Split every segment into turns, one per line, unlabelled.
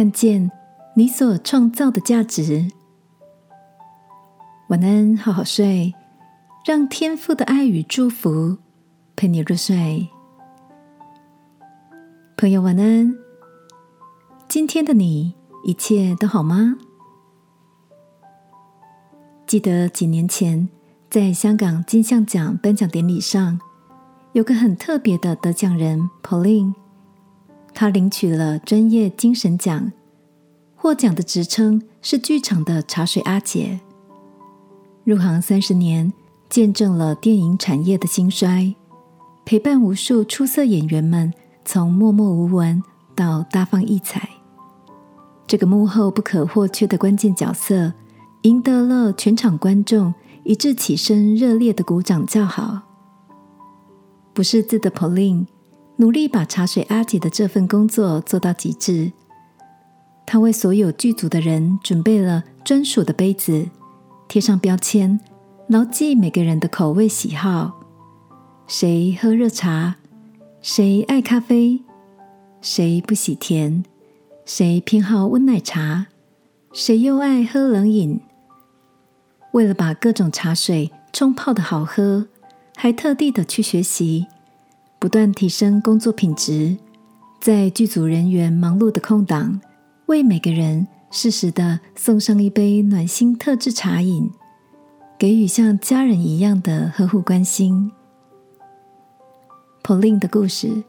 看见你所创造的价值。晚安，好好睡，让天父的爱与祝福陪你入睡。朋友，晚安。今天的你一切都好吗？记得几年前在香港金像奖颁奖典礼上，有个很特别的得奖人 Pauline。他领取了专业精神奖，获奖的职称是剧场的茶水阿姐。入行三十年，见证了电影产业的兴衰，陪伴无数出色演员们从默默无闻到大放异彩。这个幕后不可或缺的关键角色，赢得了全场观众一致起身热烈的鼓掌叫好。不是字的 Pauline。努力把茶水阿姐的这份工作做到极致。他为所有剧组的人准备了专属的杯子，贴上标签，牢记每个人的口味喜好：谁喝热茶，谁爱咖啡，谁不喜甜，谁偏好温奶茶，谁又爱喝冷饮。为了把各种茶水冲泡的好喝，还特地的去学习。不断提升工作品质，在剧组人员忙碌的空档，为每个人适时的送上一杯暖心特制茶饮，给予像家人一样的呵护关心。Pauline 的故事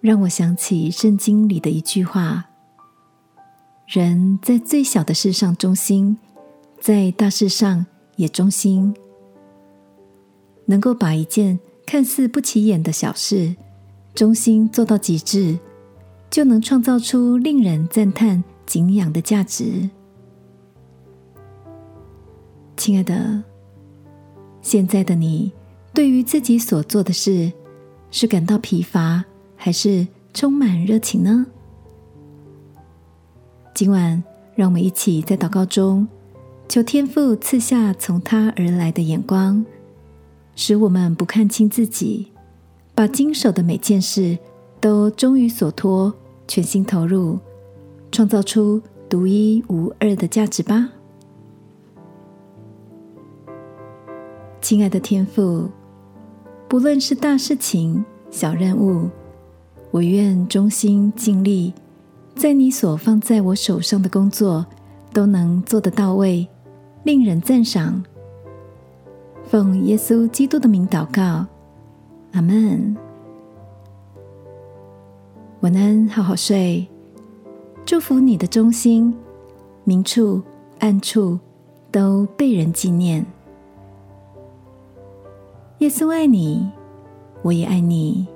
让我想起圣经里的一句话：“人在最小的事上忠心，在大事上也忠心。”能够把一件。看似不起眼的小事，忠心做到极致，就能创造出令人赞叹、敬仰的价值。亲爱的，现在的你，对于自己所做的事，是感到疲乏，还是充满热情呢？今晚，让我们一起在祷告中，求天父赐下从他而来的眼光。使我们不看清自己，把经手的每件事都忠于所托，全心投入，创造出独一无二的价值吧。亲爱的天父，不论是大事情、小任务，我愿忠心尽力，在你所放在我手上的工作都能做得到位，令人赞赏。奉耶稣基督的名祷告，阿门。晚安，好好睡。祝福你的中心，明处暗处都被人纪念。耶稣爱你，我也爱你。